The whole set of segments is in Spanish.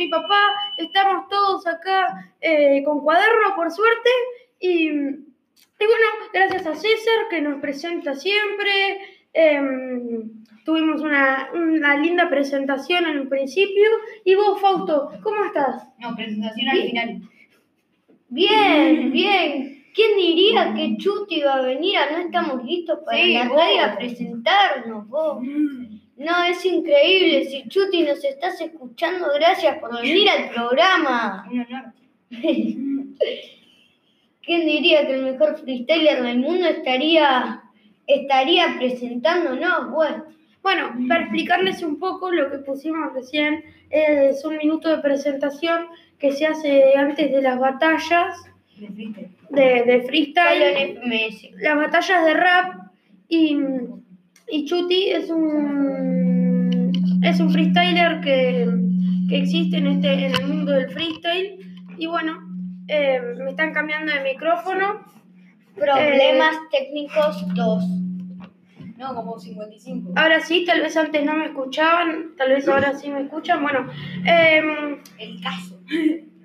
mi papá, estamos todos acá eh, con cuaderno, por suerte. Y, y bueno, gracias a César que nos presenta siempre. Em, tuvimos una, una linda presentación en el principio. Y vos, Fausto, ¿cómo estás? No, presentación al final. Bien, bien. ¿Quién diría que Chuti iba a venir a No Estamos Listos para Sí, la radio a presentarnos, vos? No, es increíble. Si Chuti nos estás escuchando, gracias por venir al programa. Un honor. ¿Quién diría que el mejor freestyler del mundo estaría, estaría presentándonos? Bueno, Bueno, para explicarles un poco lo que pusimos recién, es un minuto de presentación que se hace antes de las batallas De freestyle. de, de freestyle, las batallas de rap y, y Chuti es un, es un freestyler que, que existe en, este, en el mundo del freestyle y bueno, eh, me están cambiando de micrófono. Problemas técnicos 2. No, como 55. Ahora sí, tal vez antes no me escuchaban, tal vez ahora sí me escuchan. Bueno, em, El caso.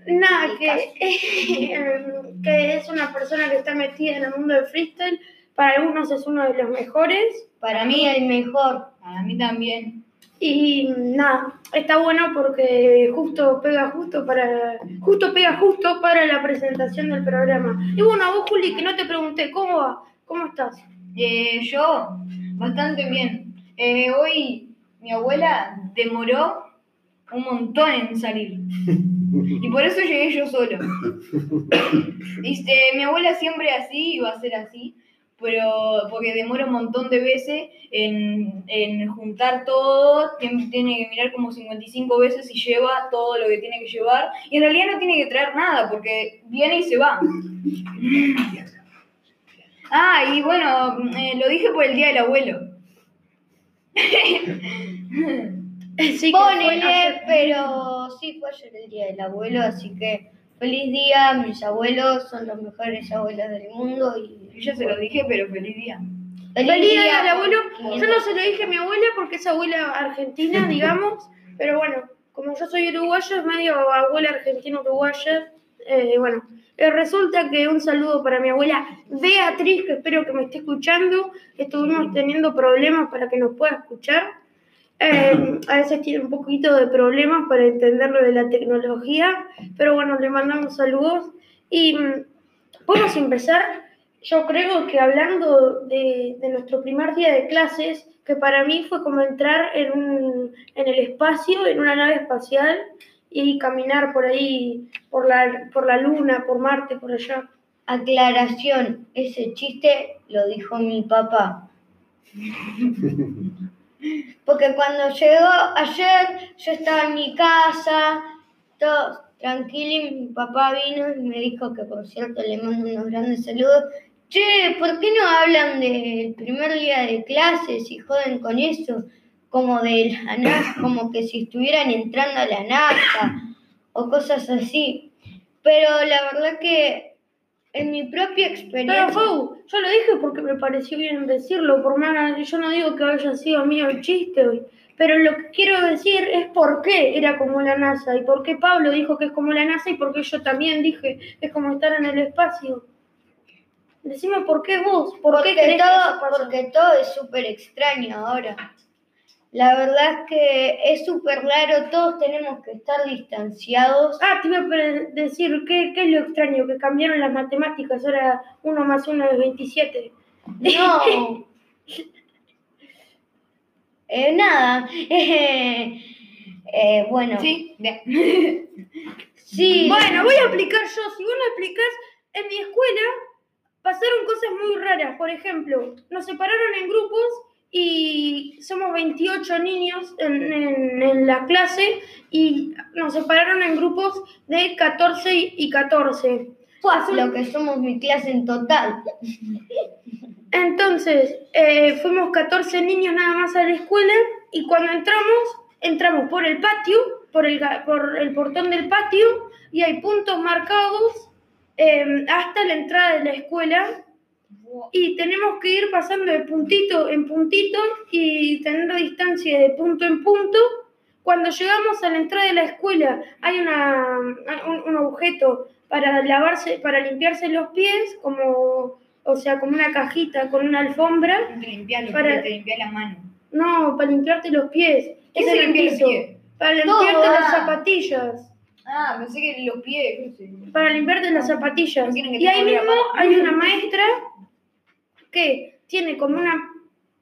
Nada, El que, caso. que es una persona que está metida en el mundo del freestyle. Para algunos es uno de los mejores. Para mí el mejor. Para mí también. Y nada, está bueno porque justo pega justo para. Justo pega justo para la presentación del programa. Y bueno, a vos, Juli, que no te pregunté, ¿cómo va? ¿Cómo estás? Eh, yo, bastante bien. Eh, hoy mi abuela demoró un montón en salir. Y por eso llegué yo solo. Viste, mi abuela siempre así y va a ser así, pero porque demora un montón de veces en, en juntar todo, tiene, tiene que mirar como 55 veces y lleva todo lo que tiene que llevar. Y en realidad no tiene que traer nada porque viene y se va. Ah, y bueno, eh, lo dije por el día del abuelo. Sí, Ponele, pero sí fue ayer el día del abuelo, así que feliz día, mis abuelos son los mejores abuelos del mundo y Yo se lo dije, pero feliz día. Feliz día al abuelo. Yo no se lo dije a mi abuela porque es abuela argentina, digamos. Pero bueno, como yo soy uruguaya, es medio abuela argentina uruguaya. eh, bueno, eh, resulta que un saludo para mi abuela Beatriz, que espero que me esté escuchando. Estuvimos teniendo problemas para que nos pueda escuchar. Eh, a veces tiene un poquito de problemas para entender lo de la tecnología, pero bueno, le mandamos saludos. Y mm, podemos empezar yo creo que hablando de, de nuestro primer día de clases, que para mí fue como entrar en, un, en el espacio, en una nave espacial, y caminar por ahí, por la, por la luna, por Marte, por allá. Aclaración, ese chiste lo dijo mi papá. Porque cuando llegó ayer, yo estaba en mi casa, todo tranquilo, y mi papá vino y me dijo que, por cierto, le mando unos grandes saludos. Che, ¿por qué no hablan del primer día de clases y joden con eso? Como de la NASA, como que si estuvieran entrando a la NASA o cosas así. Pero la verdad que en mi propia experiencia... Pero Fau, yo lo dije porque me pareció bien decirlo, por más yo no digo que haya sido mío el chiste hoy, pero lo que quiero decir es por qué era como la NASA y por qué Pablo dijo que es como la NASA y por qué yo también dije que es como estar en el espacio. Decime por qué vos, por qué Porque eso todo, porque todo es súper extraño ahora. La verdad es que es súper raro, todos tenemos que estar distanciados. Ah, te iba a decir, ¿qué, ¿qué es lo extraño? Que cambiaron las matemáticas, ahora 1 más 1 es 27. No. Eh, nada. Eh, bueno, Sí, sí. Bueno, voy a explicar yo. Si vos no explicás, en mi escuela pasaron cosas muy raras. Por ejemplo, nos separaron en grupos y somos 28 niños en, en- en la clase y nos separaron en grupos de 14 y 14. Fue lo que somos mi clase en total. Entonces, eh, fuimos 14 niños nada más a la escuela y cuando entramos, entramos por el patio, por el, por el portón del patio y hay puntos marcados eh, hasta la entrada de la escuela y tenemos que ir pasando de puntito en puntito y tener distancia de punto en punto cuando llegamos a la entrada de la escuela hay una, un, un objeto para lavarse, para limpiarse los pies, como, o sea, como una cajita con una alfombra. Te limpias los Para- pies, te limpias la mano. No, para limpiarte los pies. ¿Qué Es se limpia los pies? Para Todo, limpiarte las ah. zapatillas. Ah, pensé que los pies. Para limpiarte las zapatillas. No quieren que Y te ahí mismo hay una maestra que tiene como una,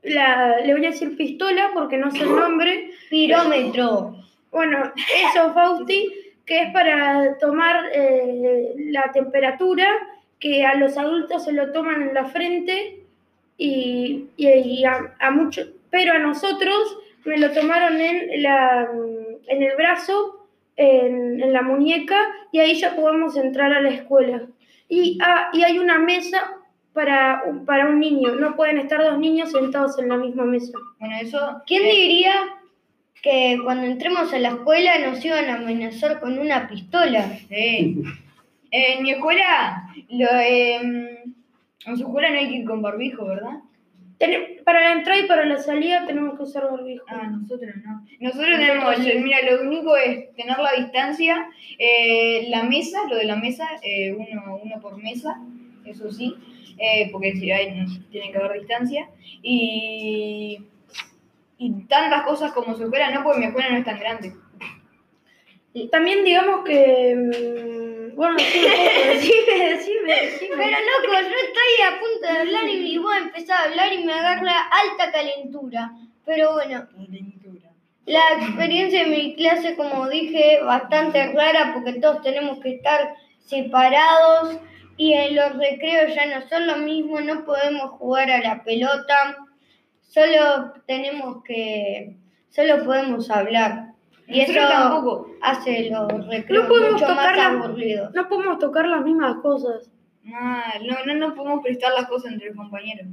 la, le voy a decir pistola porque no sé el nombre. Pirómetro. Bueno, eso, Fausti, que es para tomar eh, la temperatura, que a los adultos se lo toman en la frente y, y- y a, a muchos, pero a nosotros me lo tomaron en, la, en el brazo, en, en la muñeca, y ahí ya podemos entrar a la escuela. Y, ah, y hay una mesa para, un- para un niño, no pueden estar dos niños sentados en la misma mesa. Bueno, eso. ¿Quién eh, diría que cuando entremos a la escuela nos iban a amenazar con una pistola? Sí. En mi escuela, lo, em, en su escuela no hay que ir con barbijo, ¿verdad? Para la entrada y para la salida tenemos que usar barbijo. Ah, nosotros no. Nosotros Nosotros tenemos, sí. mira, lo único es tener la distancia, eh, la mesa, lo de la mesa, eh, uno, uno por mesa, eso sí, eh, porque si hay, no, tiene que haber distancia. Y, y tantas cosas como su escuela, no, porque mi escuela no es tan grande. También digamos que... mm, Bueno, Coco, decime, decime, decime. Pero loco, yo estoy a punto de hablar y vos empezás a hablar y me agarra alta calentura. Pero bueno, la experiencia de mi clase, como dije, bastante rara porque todos tenemos que estar separados y en los recreos ya no son lo mismo, no podemos jugar a la pelota, solo tenemos que, solo podemos hablar. Y eso tampoco. hace los recreos No podemos mucho más tocar la- aburridos. No podemos tocar las mismas cosas. Ah, no, no nos podemos prestar las cosas entre los compañeros.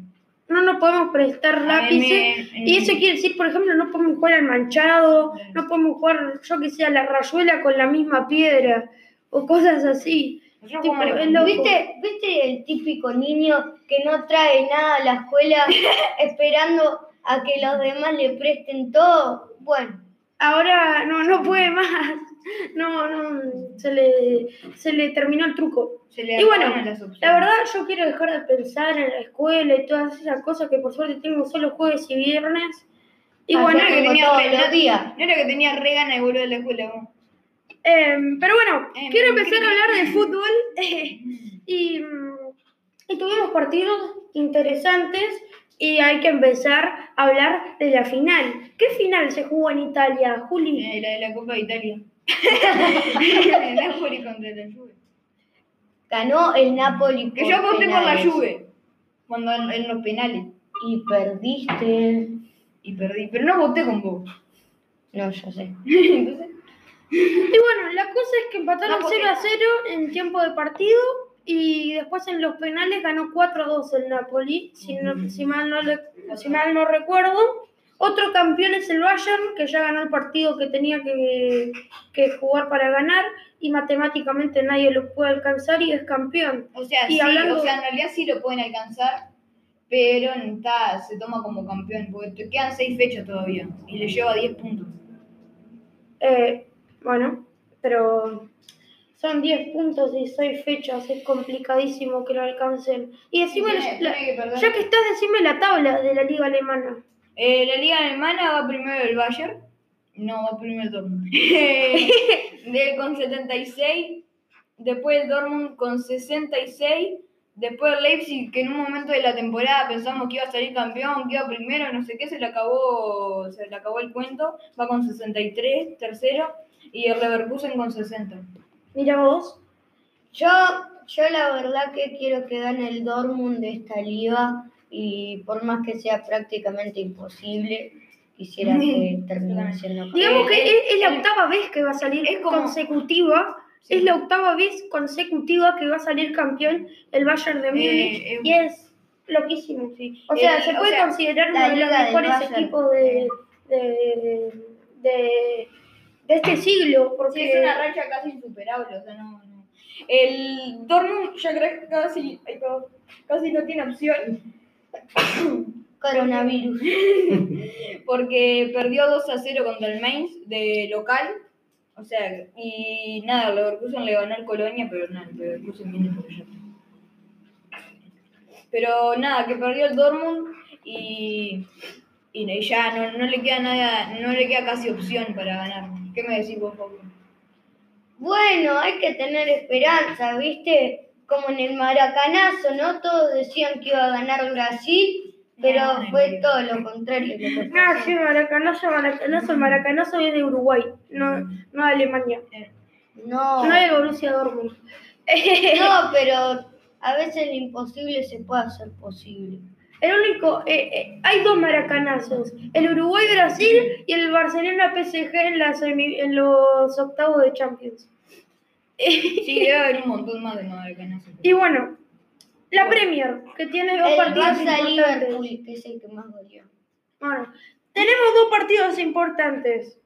No nos podemos prestar lápices. me- Y eso quiere decir, por ejemplo, no podemos jugar al manchado, no podemos jugar, yo que sé, a la rayuela con la misma piedra o cosas así. Tipo. ¿Viste, ¿Viste el típico niño que no trae nada a la escuela esperando a que los demás le presten todo? Bueno, Ahora no, no puede más. No, no, se le, se le terminó el truco. se le Y bueno. La verdad, yo quiero dejar de pensar en la escuela y todas esas cosas que por suerte tengo solo jueves y viernes. Y Ayer bueno, que tengo tenía todos re- no-. No era que tenía re ganas de volver a la escuela. vos. Em, pero bueno, Em, quiero empezar ¿qué- a hablar de fútbol. y, mm, y tuvimos partidos interesantes y hay que empezar a hablar de la final. ¿Qué final se jugó en Italia, Juli? Eh, la de la Copa de Italia. el Napoli contra la Juve. Ganó el Napoli. Que yo aposté por la. Juve. Cuando en, en los penales. Y perdiste. Y perdí. Pero no voté con vos. No, yo sé. Entonces, Y bueno, la cosa es que empataron No, porque- 0 a 0 en tiempo de partido y después en los penales ganó 4 a 2 el Napoli, si, no- si, mal no le- si mal no recuerdo. Otro campeón es el Bayern, que ya ganó el partido que tenía que, que jugar para ganar y matemáticamente nadie lo puede alcanzar y es campeón. o sea, Y sí, hablando- o sea, en realidad sí lo pueden alcanzar. Pero está, se toma como campeón. Porque te quedan 6 fechas todavía. Y le lleva 10 puntos. Eh, bueno, pero son 10 puntos y 6 fechas, es complicadísimo que lo alcancen. Y decime, Tiene- la- tiene que ya que estás, decime la tabla de la liga alemana. Eh, la liga alemana va primero el Bayern. No, va primero el Dortmund. de, con 76. Después el Dortmund con 66. Después el Leipzig, que en un momento de la temporada pensamos que iba a salir campeón, que iba primero, no sé qué, se le acabó, se le acabó el cuento. Va con 63, tercero. Y el Leverkusen con 60. Mira vos. Yo, yo la verdad que quiero que gane el Dortmund de esta liga y por más que sea prácticamente imposible, quisiera que termine siendo campeón. Digamos que Eh, es, es la el- octava vez que va a salir es como- consecutiva. Sí. Es la octava vez consecutiva que va a salir campeón el Bayern de Múnich. eh, y es loquísimo. O sea, El- se o puede sea, considerar uno de los mejores equipos de, de, de, de este siglo. Porque Sí, es una racha casi insuperable, o sea, no, no. El Dortmund ya creo que casi, casi no tiene opción. coronavirus. Porque perdió 2 a 0 contra el Mainz de local. O sea, y nada, el Leverkusen le ganó al Colonia, pero nada, el Leverkusen viene por allá. Pero nada, que perdió el Dortmund y, y ya no, no le queda nada, no le queda casi opción para ganar. ¿Qué me decís vos, Pablo? Bueno, hay que tener esperanza, ¿viste? Como en el maracanazo, ¿no? Todos decían que iba a ganar Brasil, pero No, no, fue no. todo lo contrario. lo que No, sí, Maracanazo, Maracanazo, el Maracanazo es de Uruguay, no, no de Alemania. No, No de Borussia Dortmund. no, pero a veces lo imposible se puede hacer posible. El único, eh, eh, hay dos maracanazos, el Uruguay-Brasil y el Barcelona-PSG en, la semi- en los octavos de Champions. Sí, debe haber un montón más de Maracanazos. Y bueno, la Premier, que tiene dos El partidos importantes. Que es el que más dolió. Bueno, tenemos dos partidos importantes.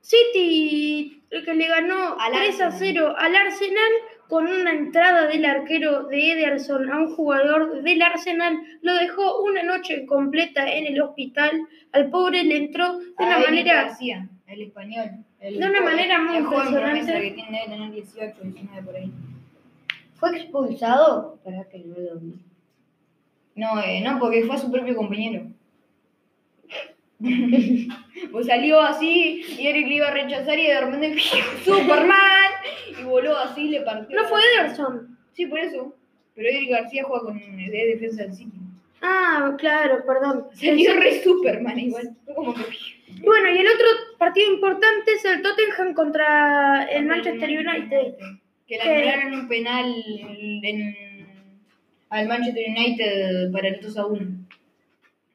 City, el que le ganó Al 3 a Arsenal. 0 al Arsenal con una entrada del arquero de Ederson a un jugador del Arsenal, lo dejó una noche completa en el hospital. Al pobre le entró de una A manera García, el español. El De una manera muy impresionante. promesa que tiene, debe tener 18, 19 por ahí. ¿Fue expulsado? Para que no lo vi. No, eh, no, porque fue a su propio compañero. pues salió así y Eric le iba a rechazar y de repente ¡Superman! Voló así le partió. no fue Ederson. Sí, por eso. Pero Eric García juega con es de defensa del City. Ah, claro, perdón. Salió re Superman igual. Fue como que. Bueno, y el otro partido importante es el Tottenham contra el Manchester United. Que le anularon un penal en, al Manchester United para el 2 a 1.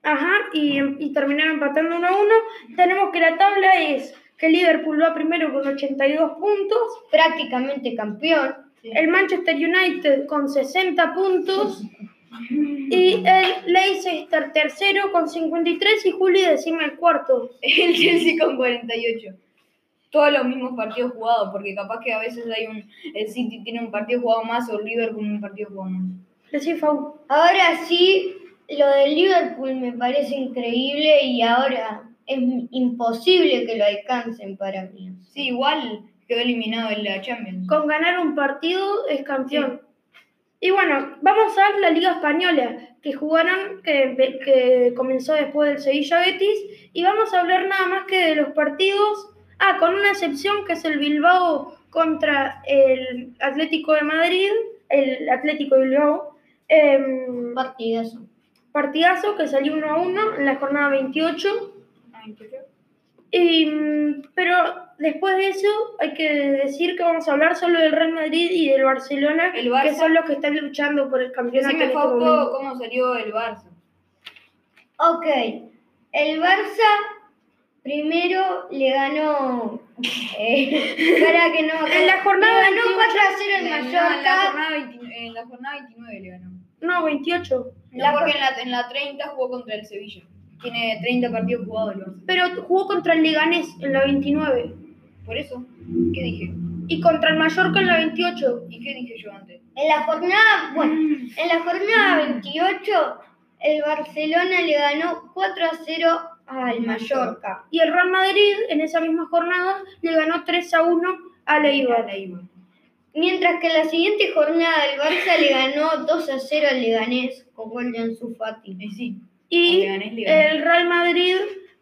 Ajá, y, y terminaron empatando 1 a 1. Tenemos que la tabla es que Liverpool va primero con 82 puntos, Prácticamente campeón. el Manchester United con 60 puntos y el Leicester tercero con 53 y Juli decima el cuarto. El Chelsea con 48. Todos los mismos partidos jugados, porque capaz que a veces hay un. El City tiene un partido jugado más o el Liverpool un partido jugado más. Ahora sí, lo del Liverpool me parece increíble y ahora es imposible que lo alcancen para mí. Sí, igual quedó eliminado en la Champions. Con ganar un partido es campeón. Y bueno, vamos a ver la Liga Española, que jugaron, que, que comenzó después del Sevilla Betis, y vamos a hablar nada más que de los partidos, ah, con una excepción que es el Bilbao contra el Atlético de Madrid, el Atlético de Bilbao, em, Partidazo. partidazo que salió 1 a 1 en la jornada 28. Y, mm, pero después de eso hay que decir que vamos a hablar solo del Real Madrid y del Barcelona, El Barça. que son los que están luchando por el campeonato. Decime, este Fausto, cómo salió el Barça. Ok, el Barça primero le ganó. eh, para que no. En la jornada le ganó 28, 4 a 0 en No, en la Mallorca. jornada 20 en la jornada 29 le ganó. No, 28. No, porque en la, en la 30 jugó contra el Sevilla. Tiene 30 partidos jugados. Pero jugó contra el Leganés en la 29 Por eso, ¿qué dije? y contra el Mallorca en la 28. ¿Y qué dije yo antes? En la jornada, bueno, en la jornada 28, el Barcelona le ganó 4 a 0 al Mallorca. Y el Real Madrid en esa misma jornada le ganó 3 a 1 al Eibar. La Eibar. Mientras que en la siguiente jornada el Barça le ganó 2 a 0 al Leganés con gol de Ansu Fati. Eh, sí. Y el Real Madrid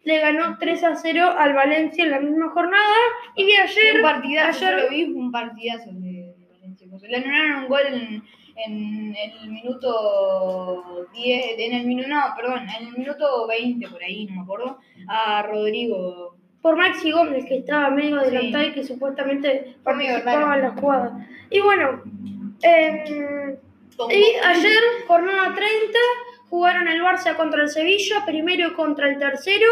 le ganó 3 a 0 al Valencia en la misma jornada. Y ayer, un partidazo, ayer lo vi, un partidazo de, Valencia. Le anularon un gol en, en el minuto 10, en el minuto, no, perdón, en el minuto 20 por ahí, no me acuerdo, a Rodrigo. por Maxi Gómez, que estaba medio Sí. adelantado y que supuestamente participaba en la jugada. Y bueno, em, y ayer, jornada 30, jugaron el Barça contra el Sevilla, primero contra el tercero,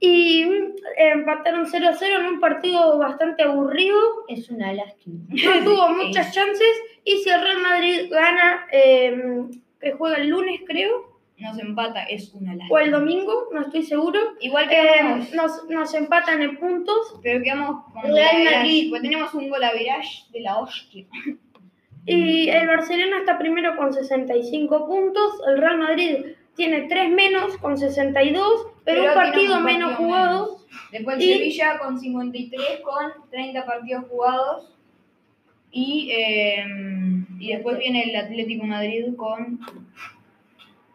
y mm, empataron 0 a 0 en un partido bastante aburrido. Es una lástima. No tuvo muchas chances, y si el Real Madrid gana, em, que juega el lunes creo, Nos empata, es una o lástima. el domingo, no estoy seguro, Igual em, quedamos, nos, nos empatan en puntos. pero quedamos con Real Madrid. porque tenemos un gol a de la hostia. Y el Barcelona está primero con 65 puntos, el Real Madrid tiene 3 menos con 62, pero, un tiene partido menos jugado. Después el Y- Sevilla con 53 con 30 partidos jugados. Y, eh, y después viene el Atlético Madrid con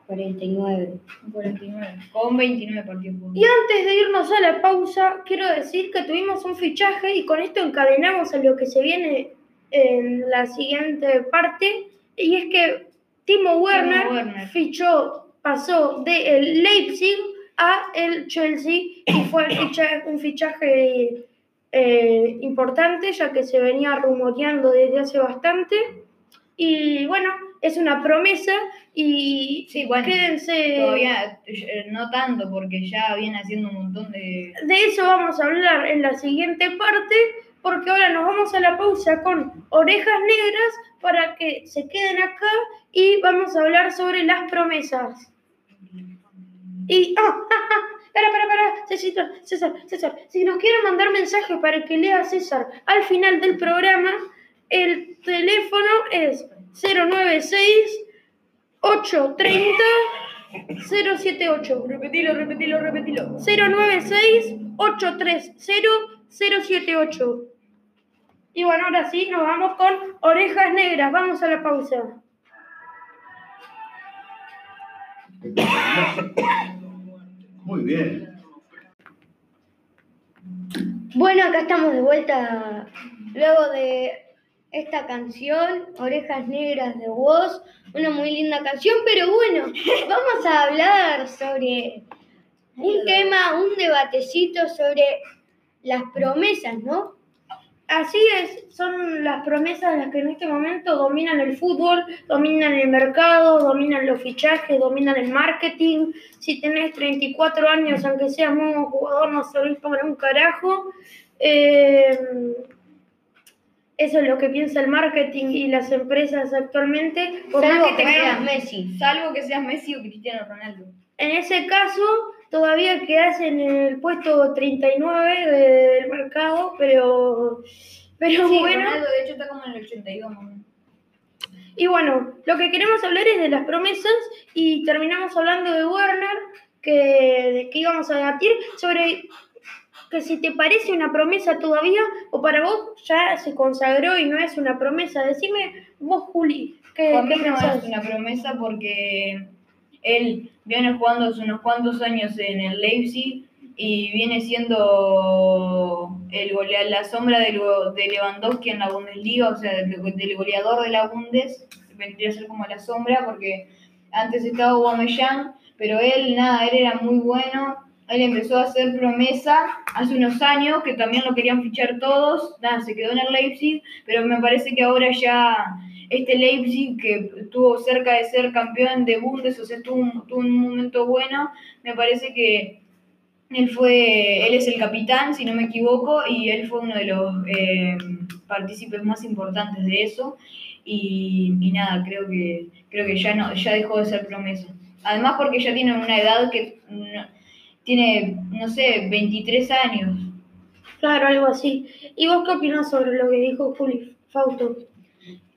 49. 49, con 29 partidos jugados. Y antes de irnos a la pausa, quiero decir que tuvimos un fichaje y con esto encadenamos a lo que se viene en la siguiente parte. Y es que Timo Werner, Werner. fichó, pasó del Leipzig a el Chelsea y fue el ficha- un fichaje eh, importante ya que se venía rumoreando desde hace bastante. Y bueno, es una promesa y Sí, bueno, quédense. Todavía eh, no tanto, porque ya viene haciendo un montón de. De eso vamos a hablar en la siguiente parte, porque ahora nos vamos a la pausa con orejas negras para que se queden acá y vamos a hablar sobre las promesas. Y, ah, ah, ah, para, para, para, César, César, César, si nos quieren mandar mensajes para que lea César al final del programa, el teléfono es 096 830 078. Repetilo, repetilo, repetilo. 096-830-078. Y bueno, ahora sí, nos vamos con orejas negras. Vamos a la pausa. Muy bien. Bueno, acá estamos de vuelta luego de esta canción, Orejas Negras de Woz, una muy linda canción, pero bueno, vamos a hablar sobre un tema, un debatecito sobre las promesas, ¿no? Así es, son las promesas las que en este momento dominan el fútbol, dominan el mercado, dominan los fichajes, dominan el marketing. Si tenés 34 años, aunque seas muy buen jugador, no servís para un carajo. Eh, eso es lo que piensa el marketing y las empresas actualmente. Por Salvo que que tengas- seas Messi. Salvo que seas Messi o Cristiano Ronaldo. En ese caso, todavía quedas en el puesto 39 de- del mercado, pero, pero Sí, bueno. Ronaldo de hecho está como en el 82 más o menos. Y bueno, lo que queremos hablar es de las promesas y terminamos hablando de Werner, que, de que íbamos a debatir sobre que si te parece una promesa todavía o para vos ya se consagró y no es una promesa. Decime vos, Juli, ¿qué, Para mí qué no es una promesa porque él viene jugando hace unos cuantos años en el Leipzig y viene siendo el golea- la sombra del de Lewandowski en la Bundesliga, o sea, del, goleador de la Bundes, vendría a ser como la sombra porque antes estaba Aubameyang, pero él nada, él era muy bueno, él empezó a hacer promesa hace unos años que también lo querían fichar todos, nada, se quedó en el Leipzig, pero me parece que ahora ya este Leipzig que estuvo cerca de ser campeón de Bundes, o sea, tuvo un, tuvo momento bueno, me parece que él fue, él es el capitán, si no me equivoco, y él fue uno de los eh, partícipes más importantes de eso, y, nada, creo que, creo que ya no, ya dejó de ser promesa. Además porque ya tiene una edad que tiene, no sé, 23 años. Claro, algo así. ¿Y vos qué opinás sobre lo que dijo Juli Fausto?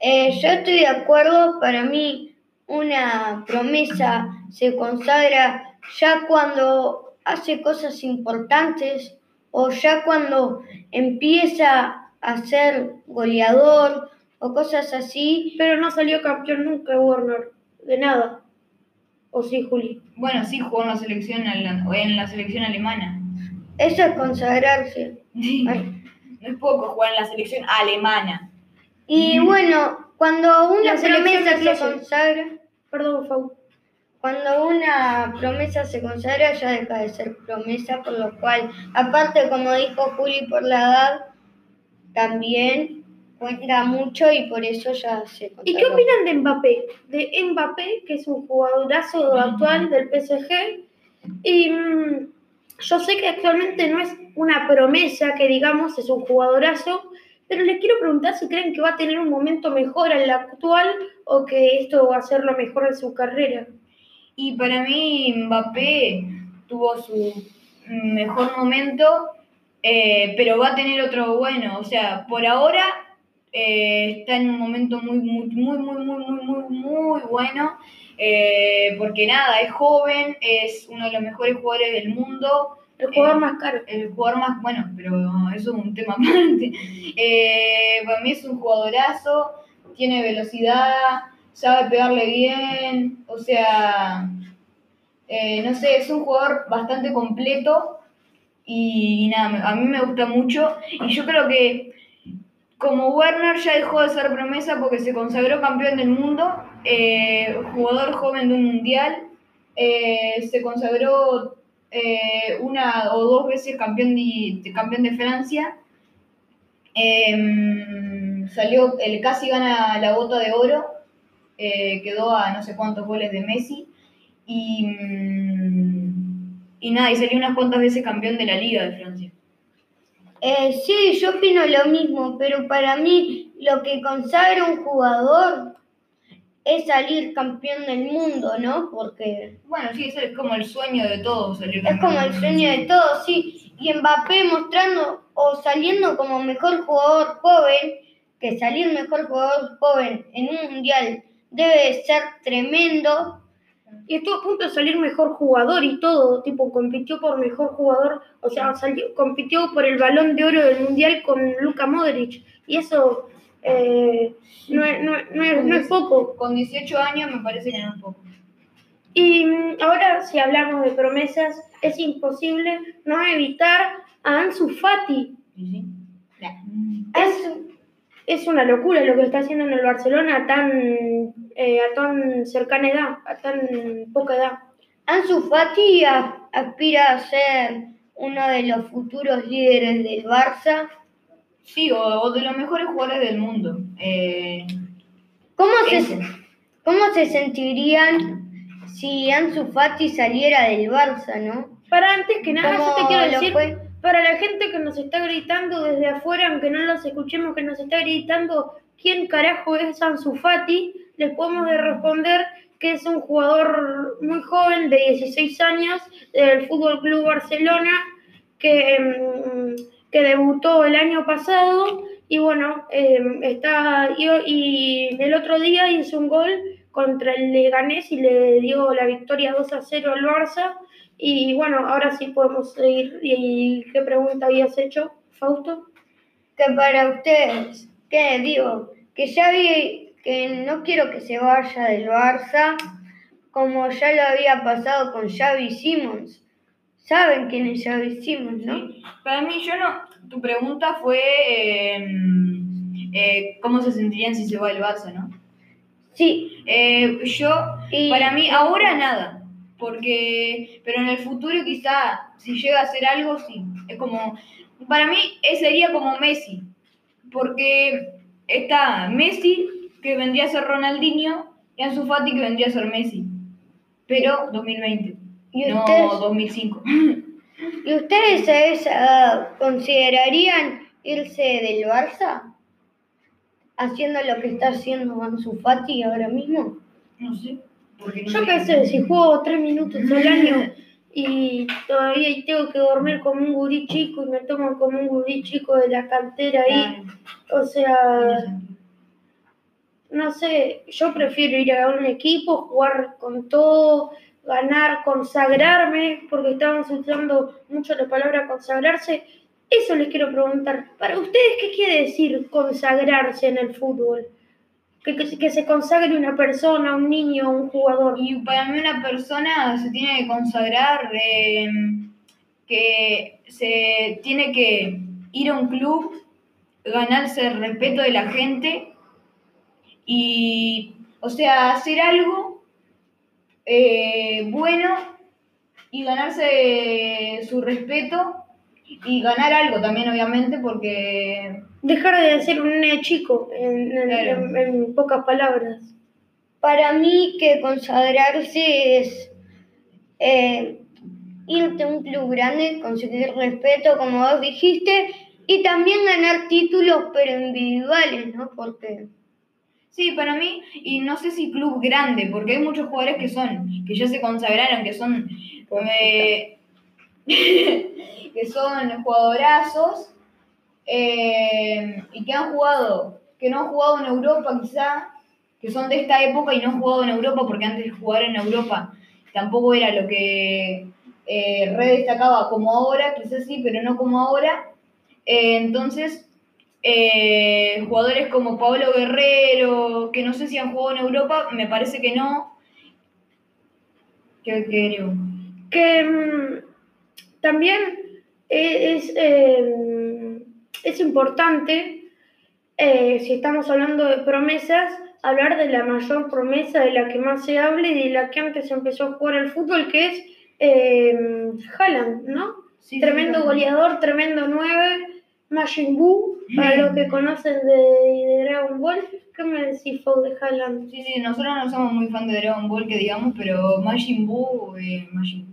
Eh, yo estoy de acuerdo, para mí una promesa se consagra ya cuando hace cosas importantes o ya cuando empieza a ser goleador o cosas así. Pero no salió campeón nunca Werner, de nada. ¿O sí, Juli? Bueno, sí jugó en la selección, en la selección alemana. Eso es consagrarse. No es poco jugar en la selección alemana. Y bueno, cuando una promesa se consagra, Perdón, Fausto. Cuando una promesa se consagra ya deja de ser promesa, por lo cual, aparte como dijo Juli por la edad, también cuenta mucho y por eso ya se consagró. ¿Y qué opinan de Mbappé? De Mbappé, que es un jugadorazo actual del PSG. Y mm, yo sé que actualmente no es una promesa que digamos, es un jugadorazo, pero les quiero preguntar si creen que va a tener un momento mejor al actual o que esto va a ser lo mejor de su carrera. Y para mí Mbappé tuvo su mejor momento, eh, pero va a tener otro bueno. O sea, por ahora eh, está en un momento muy, muy, muy, muy, muy, muy, muy, muy bueno. eh, porque nada, es joven, es uno de los mejores jugadores del mundo. El jugador más caro. el jugador más, bueno, pero eso es un tema aparte. Eh, para mí es un jugadorazo, tiene velocidad, sabe pegarle bien, o sea, eh, no sé, es un jugador bastante completo y, nada, a mí me gusta mucho y yo creo que como Werner ya dejó de ser promesa porque se consagró campeón del mundo, eh, jugador joven de un mundial, se consagró eh, una o dos veces campeón de, campeón de Francia. Em, salió, el casi gana la bota de oro, eh, quedó a no sé cuántos goles de Messi. Y, mm, y nada, y salió unas cuantas veces campeón de la Liga de Francia. Eh, sí, yo opino lo mismo, pero para mí lo que consagra un jugador es salir campeón del mundo, ¿no? Porque Bueno, sí, ese es como el sueño de todos. salir es como el sueño de todos, sí. Y Mbappé mostrando o saliendo como mejor jugador joven, que salir mejor jugador joven en un mundial debe ser tremendo. Y estuvo a punto de salir mejor jugador y todo, tipo, compitió por mejor jugador, o sea, salió- compitió por el balón de oro del mundial con Luka Modric. Y eso eh, no, es, no, es- no es- no es poco. Con 18 años me parece que no es poco. Y mm, ahora, si hablamos de promesas, es imposible no evitar a Ansu Fati. Es, Es una locura lo que está haciendo en el Barcelona a tan, eh, a tan cercana edad, a tan poca edad. Ansu Fati aspira a ser uno de los futuros líderes del Barça. Sí, o, o de los mejores jugadores del mundo. Eh, ¿Cómo se, ¿Cómo se sentirían si Ansu Fati saliera del Barça, no? Para antes que nada, yo te ¿Cómo quiero decir, fue? para la gente que nos está gritando desde afuera, aunque no los escuchemos, que nos está gritando quién carajo es Ansu Fati, les podemos de responder que es un jugador muy joven, de 16 años, del Fútbol Club Barcelona, que, mm, que debutó el año pasado y bueno, eh, está y, y el otro día hizo un gol contra el Leganés y le dio la victoria 2 a 0 al Barça. Y bueno, ahora sí podemos seguir. ¿Y qué pregunta habías hecho, Fausto? Que para ustedes, ¿qué digo? Que Xavi, que no quiero que se vaya del Barça, como ya lo había pasado con Xavi Simons. ¿Saben quién es Xavi Simons, no? sí. Para mí, yo no. Tu pregunta fue eh, eh, cómo se sentirían si se va el Barça, ¿no? Sí, Eh, yo, Y- para mí, ahora nada. Porque, pero en el futuro quizá, si llega a hacer algo, sí. Es como, para mí eh, sería como Messi. Porque está Messi, que vendría a ser Ronaldinho, y Ansu Fati, que vendría a ser Messi. Pero 2020. ¿Y no ustedes? 2005. ¿Y ustedes a esa considerarían irse del Barça? Haciendo lo que está haciendo Ansu Fati ahora mismo. No sé. Porque no Yo qué sé, si juego tres minutos al año y todavía tengo que dormir como un gurí chico y me tomo como un gurí chico de la cantera ahí. O sea, no sé, yo prefiero ir a un equipo, jugar con todo, ganar, consagrarme, porque estamos usando mucho la palabra consagrarse. Eso les quiero preguntar. Para ustedes, ¿qué quiere decir consagrarse en el fútbol? Que, que, se consagre una persona, un niño, un jugador. Y para mí una persona se tiene que consagrar, eh, que se tiene que ir a un club, ganarse el respeto de la gente y, o sea, hacer algo eh, bueno y ganarse su respeto y ganar algo también, obviamente, porque Dejar de ser un nene chico, en, en- Claro. en- en pocas palabras. Para mí que consagrarse es eh, irte a un club grande, conseguir respeto, como vos dijiste, y también ganar títulos, pero individuales, ¿no? Porque Sí, para mí, y no sé si club grande, porque hay muchos jugadores que son, que ya se consagraron, que son, eh, que son jugadorazos, eh, y que han jugado, que no han jugado en Europa quizá, que son de esta época y no han jugado en Europa porque antes de jugar en Europa tampoco era lo que eh, destacaba como ahora, quizás sí, pero no como ahora. Eh, entonces, eh, jugadores como Pablo Guerrero, que no sé si han jugado en Europa, me parece que no. ¿Qué, qué creo? que mm, también es, eh, es importante, eh, si estamos hablando de promesas, hablar de la mayor promesa, de la que más se habla y de la que antes empezó a jugar el fútbol, que es eh, Haaland, ¿no? Sí, tremendo sí. goleador, tremendo 9, Majin Buu, para los que conocen de, de Dragon Ball. ¿Qué me decís, Fau, de Haaland? Sí, sí, nosotros no somos muy fan de Dragon Ball, que digamos, pero Majin Buu, eh, Majin Buu.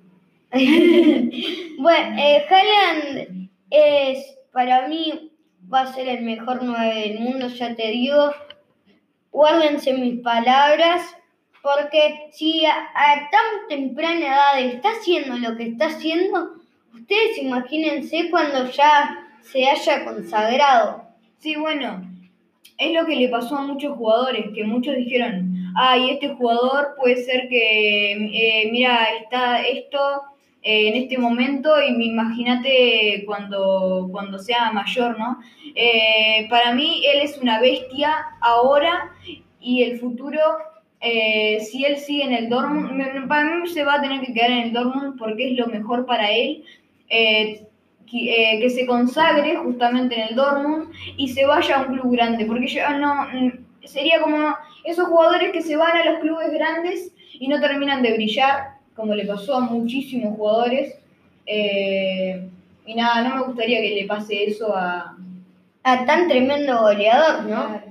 Bueno, eh, Haaland es, para mí, va a ser el mejor 9 del mundo, ya te digo. Guárdense mis palabras, porque si a, a tan temprana edad está haciendo lo que está haciendo, ustedes imagínense cuando ya se haya consagrado. Sí, bueno, es lo que le pasó a muchos jugadores, que muchos dijeron, ay, este jugador puede ser que, eh, mira, está esto eh, en este momento y me- imagínate cuando, cuando sea mayor, ¿no? Eh, para mí él es una bestia ahora y el futuro, si él sigue en el Dortmund, para mí se va a tener que quedar en el Dortmund porque es lo mejor para él. Que, eh, que se consagre justamente en el Dortmund y se vaya a un club grande, porque ya no mm, sería como esos jugadores que se van a los clubes grandes y no terminan de brillar, como le pasó a muchísimos jugadores. Eh, y nada, no me gustaría que le pase eso a... A tan tremendo goleador, ¿no?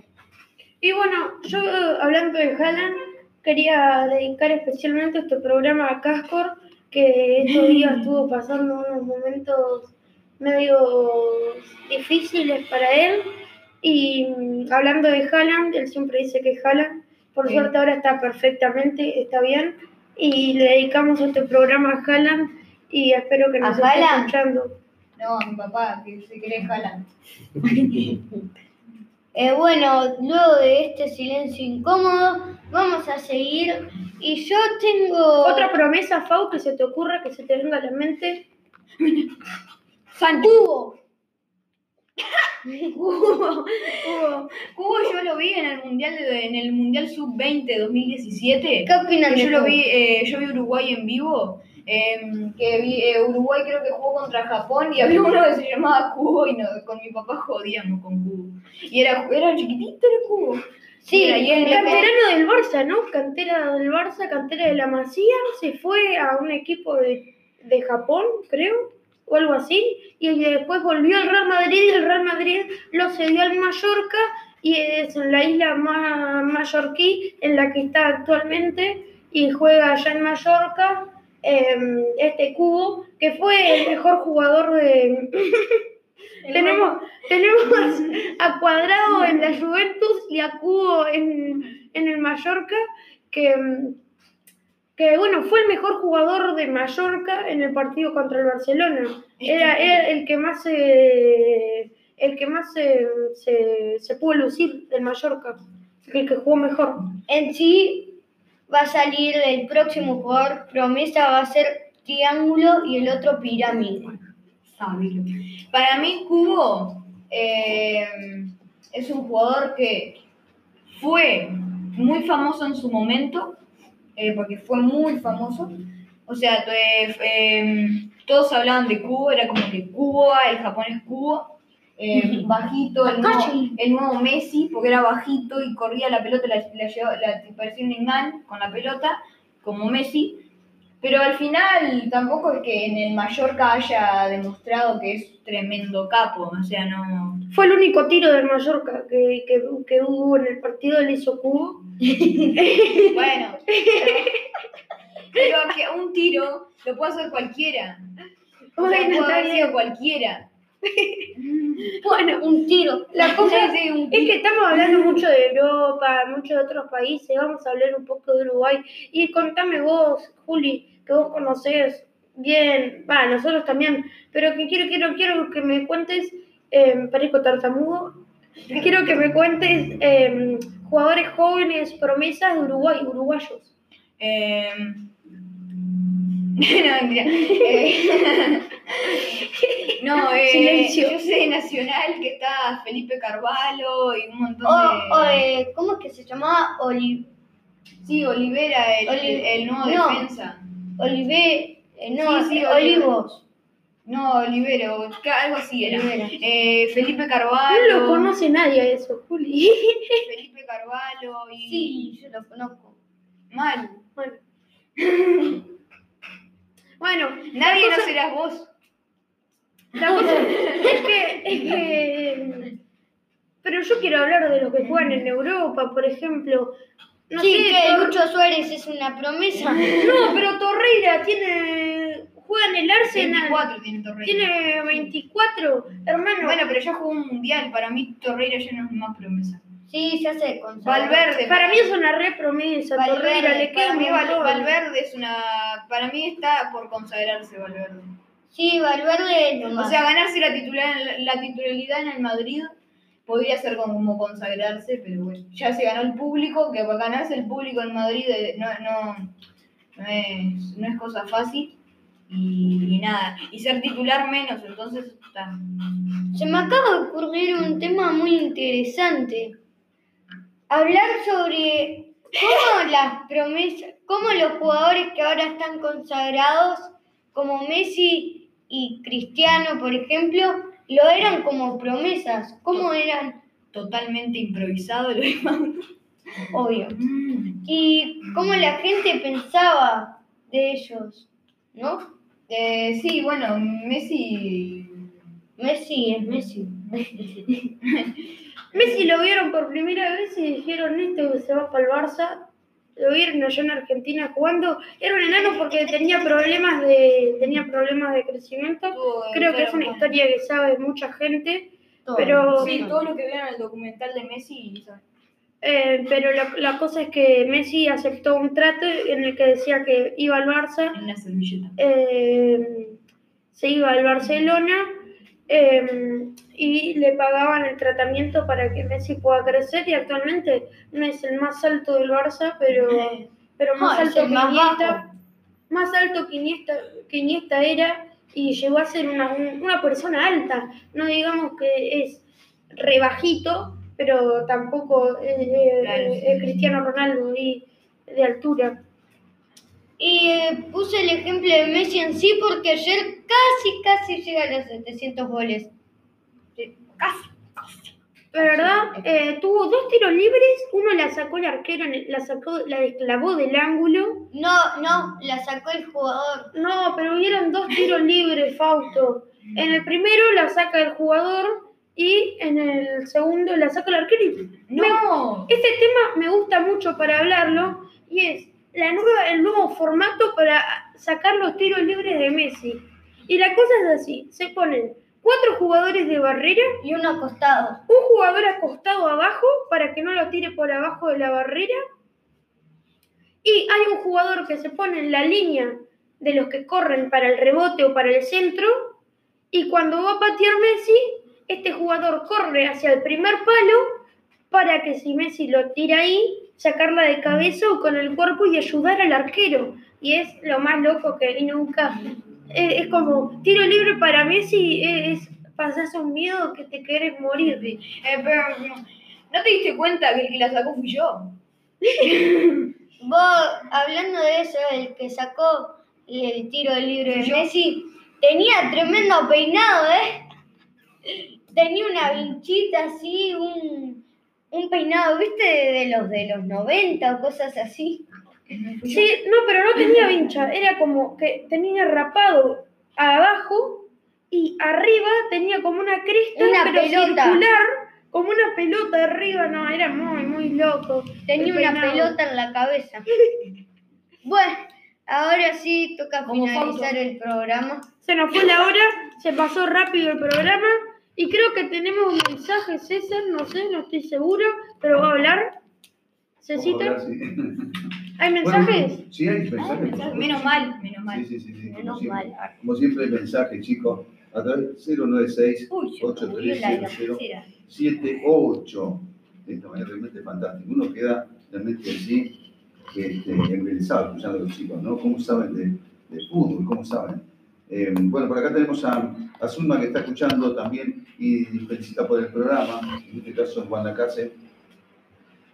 Y bueno, yo eh, hablando de Haaland, quería dedicar especialmente este programa a Cascor, que estos días estuvo pasando unos momentos medio difíciles para él. Y mm, hablando de Haaland, él siempre dice que es Haaland. Por Sí. suerte ahora está perfectamente, está bien. Y le dedicamos este programa a Haaland y espero que ¿A nos esté Haaland? escuchando. No, a mi papá, que se cree Haaland. Eh, bueno, luego de este silencio incómodo, vamos a seguir. Y yo tengo. Otra promesa, Fau, que se te ocurra, que se te venga a la mente. Sancho. Hugo. Cubo, Cubo. Cubo yo lo vi en el mundial de- en el mundial sub 20 2017 ¿Qué opinan yo lo vi eh, yo vi Uruguay en vivo eh, que vi, eh, Uruguay creo que jugó contra Japón y había uno que se llamaba Cubo y no, con mi papá jodíamos con Cubo y era era chiquitito era Cubo Sí, Era y él- Canterano del Barça, ¿no? Cantera del Barça, cantera de la Masía, se fue a un equipo de, de Japón, creo, o algo así, y después volvió al Real Madrid y el Real Madrid lo cedió al Mallorca y es en la isla ma- mallorquí en la que está actualmente y juega allá en Mallorca em, este Cubo, que fue el mejor jugador de... tenemos, tenemos a Cuadrado en la Juventus y a Cubo en, en el Mallorca, que, mm, que bueno, fue el mejor jugador de Mallorca en el partido contra el Barcelona. Era, era el que más se, el que más se, se, se pudo lucir del Mallorca, el que jugó mejor. En sí va a salir el próximo jugador promesa, va a ser triángulo y el otro pirámide. Para mí, Cubo eh, es un jugador que fue muy famoso en su momento, eh, porque fue muy famoso. O sea, eh, eh, todos hablaban de Cubo, era como que Cubo, el japonés Cubo, eh, bajito, el nuevo, el nuevo Messi, porque era bajito y corría la pelota, la, la, la- parecía un imán con la pelota, como Messi. Pero al final tampoco es que en el Mallorca haya demostrado que es tremendo capo, o sea, no... Fue el único tiro del Mallorca que, que, que hubo en el partido, le hizo Cubo. Bueno, pero, pero que un tiro lo puede hacer cualquiera. O sea, Bueno, puede haber sido cualquiera. Bueno, Un tiro. la cosa Sí, sí, Es que estamos hablando mucho de Europa, mucho de otros países, vamos a hablar un poco de Uruguay. Y contame vos, Juli, que vos conocés bien, va, nosotros también, pero que quiero, quiero, quiero que me cuentes, eh, parezco tartamudo, quiero que me cuentes eh, jugadores jóvenes, promesas de Uruguay, uruguayos. Eh... no, mentira. No, eh, Silencio. yo sé Nacional que está Felipe Carvalho y un montón O, de... o, eh, ¿Cómo es que se llamaba? Oli, Sí, Olivera, el, Oli- el nuevo no. defensa. Olive, eh, no, Sí, sí. Olivos. No, Olivero, algo así era. Eh, Felipe No Carvalho. lo conoce nadie eso, Juli. Felipe Carvalho y. Sí, yo lo conozco. Mal. Bueno. Bueno, Nadie no serás vos. La cosa es que, es que. Pero yo quiero hablar de los que juegan en Europa, por ejemplo. No sí, sé, que Tor- Lucho Suárez es una promesa. No, pero Torreira tiene. Juega en el Arsenal. 24 tiene Torreira. Tiene 24, hermano. Bueno, pero ya jugó un mundial. Para mí, Torreira ya no es más promesa. Sí, se hace con Valverde. para mí es una re promesa, Valverde, Torreira, le queda un Val-. Valverde es una. Para mí está por consagrarse Valverde. Sí, Valverde es lo O sea, ganarse la, titular, la titularidad en el Madrid podría ser como, consagrarse, pero bueno, ya se ganó el público, que para ganarse el público en Madrid eh, no, no, no, es, no es cosa fácil. Y, y nada, y ser titular menos, entonces está. Se me acaba de ocurrir un tema muy interesante. Hablar sobre cómo las promesas, cómo los jugadores que ahora están consagrados, como Messi y Cristiano, por ejemplo, lo eran como promesas. ¿Cómo eran? totalmente improvisado lo demás. Obvio. Y cómo la gente pensaba de ellos, ¿no? Eh, sí, bueno, Messi. Messi es Messi. Messi lo vieron por primera vez y dijeron esto que se va para el Barça. Lo vieron allá en Argentina jugando. Era un enano porque tenía problemas de tenía problemas de crecimiento. Creo que es una historia que sabe mucha gente. Todo. Pero- Sí, todo lo que vieron en el documental de Messi. Eh, pero la, la cosa es que Messi aceptó un trato en el que decía que iba al Barça, En una servilleta. eh, se iba al Barcelona eh, y le pagaban el tratamiento para que Messi pueda crecer y actualmente no es el más alto del Barça, pero, pero más alto que más Iniesta, más alto que Iniesta, que Iniesta era y llegó a ser una, un- una persona alta, no digamos que es rebajito, pero tampoco es, Claro, sí, es sí. Cristiano Ronaldo y de altura. Y eh, puse el ejemplo de Messi en sí porque ayer casi, casi llega a los 700 goles. Casi. La verdad, eh, tuvo dos tiros libres, uno la sacó el arquero, la sacó, la desclavó del ángulo. No, no, la sacó el jugador. No, pero hubieron dos tiros libres, Fausto. En el primero la saca el jugador y en el segundo la saca el arquero. y ¡No! Este tema me gusta mucho para hablarlo y es la nueva, el nuevo formato para sacar los tiros libres de Messi. Y la cosa es así, se ponen cuatro jugadores de barrera, Y uno acostado. un jugador acostado abajo para que no lo tire por abajo de la barrera y hay un jugador que se pone en la línea de los que corren para el rebote o para el centro y cuando va a patear Messi, este jugador corre hacia el primer palo para que si Messi lo tira ahí, sacarla de cabeza o con el cuerpo y ayudar al arquero. Y es lo más loco que vi nunca. Es, es como tiro libre para Messi, es, pasas un miedo que te querés morir. Eh, pero, ¿no te diste cuenta que el que la sacó fui yo? Vos, hablando de eso, el que sacó el tiro libre de. Messi, tenía tremendo peinado, ¿eh? Tenía una vinchita así, un, un peinado, ¿viste? De, de los de los 90 o cosas así. Sí, no, pero no tenía vincha, era como que tenía rapado abajo y arriba tenía como una cresta, Una pero pelota. circular, como una pelota arriba, no, era muy, muy loco. Tenía una peinado. pelota en la cabeza. Bueno, ahora sí toca Como finalizar el programa. Se nos fue la hora, se pasó rápido el programa y creo que tenemos un mensaje, César, no sé, no estoy seguro, pero va a hablar. Cecita, hablar, sí. ¿hay mensajes? Bueno, sí, hay Ah, mensajes. mensaje. Menos mal, menos mal. Sí, sí, sí. sí, como Menos siempre. mal. Como siempre, mensajes, chicos. A través 096 Uy, se me murió la 8300 lapicera. 7-8. De esta manera realmente fantástico. Uno queda realmente así, este, embelesado escuchando a los chicos, ¿no? ¿Cómo saben de, de fútbol? ¿Cómo saben? Eh, bueno, por acá tenemos a, a Zulma que está escuchando también y felicita por el programa, en este caso Juan Lacase.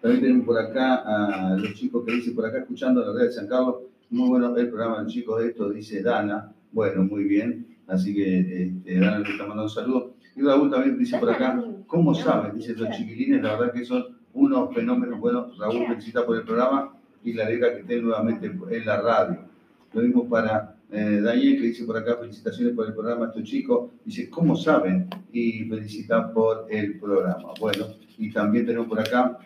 También tenemos por acá a los chicos que dicen por acá escuchando la red de San Carlos, muy bueno el programa del chico de esto, dice Dana. Bueno, muy bien. Así que este, Dana le está mandando un saludo. Y Raúl también dice por acá, ¿cómo saben? Dice los chiquilines, la verdad que son unos fenómenos. Bueno, Raúl felicita por el programa y la alegra que esté nuevamente en la radio. Lo mismo para eh, Daniel, que dice por acá, felicitaciones por el programa, estos chicos. Dice, ¿cómo saben? Y felicita por el programa. Bueno, y también tenemos por acá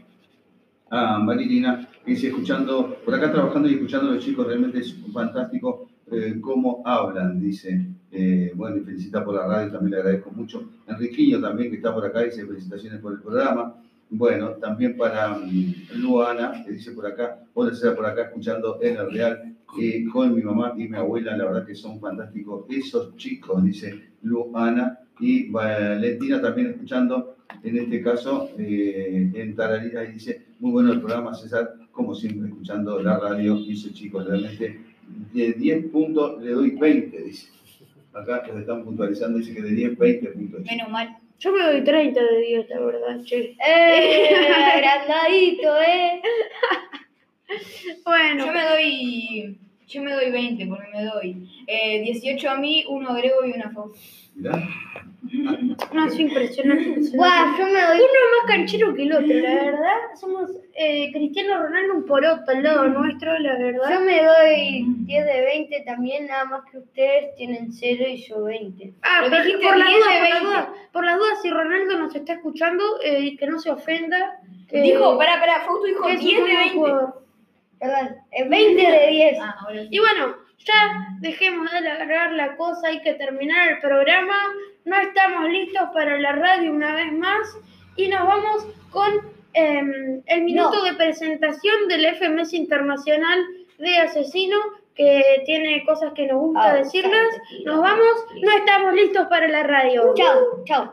a Marilina, que dice, escuchando, por acá trabajando y escuchando a los chicos, realmente es fantástico eh, cómo hablan, dice. Eh, bueno, y felicita por la radio, también le agradezco mucho. Enriquillo también, que está por acá, dice felicitaciones por el programa. Bueno, también para um, Luana, que dice por acá, hola, sea por acá escuchando en el Real eh, con mi mamá y mi abuela, la verdad que son fantásticos esos chicos, dice Luana. Y Valentina también escuchando, en este caso, eh, en Tararira, y dice, muy bueno el programa, César, como siempre, escuchando la radio, dice chicos, realmente de 10 puntos le doy 20, dice. Acá los están puntualizando, dice que de 10, 20 puntos. Menos mal. Yo me doy 30 de 10, la verdad, che. ¡Eh! Agrandadito, ¿eh? Bueno, Yo me doy. Yo me doy 20 porque me doy eh, 18 a mí, uno Grego y una Fau. Mirá. no, es impresionante. Buah, yo me doy. Uno es más canchero que el otro, la verdad. Somos eh, Cristiano Ronaldo un poroto al lado nuestro, la Yo verdad. me doy 10 de 20 también, nada más que ustedes tienen 0 y yo 20. Ah, pero por las 10 dudas, por las 20. dudas, por las dudas, si Ronaldo nos está escuchando, eh, que no se ofenda. Dijo, pará, pará, Fausto dijo que es 10 un de buen 20. jugador. Perdón, eh, 20 de 10. Ah, ahora sí. Y bueno, ya dejemos de alargar la cosa, hay que terminar el programa. No estamos listos para la radio una vez más. Y nos vamos con em, el minuto No. de presentación del FMS Internacional de Asesino, que tiene cosas que nos gusta Ah, decirles. Nos vamos, no estamos listos para la radio. Chao, chao.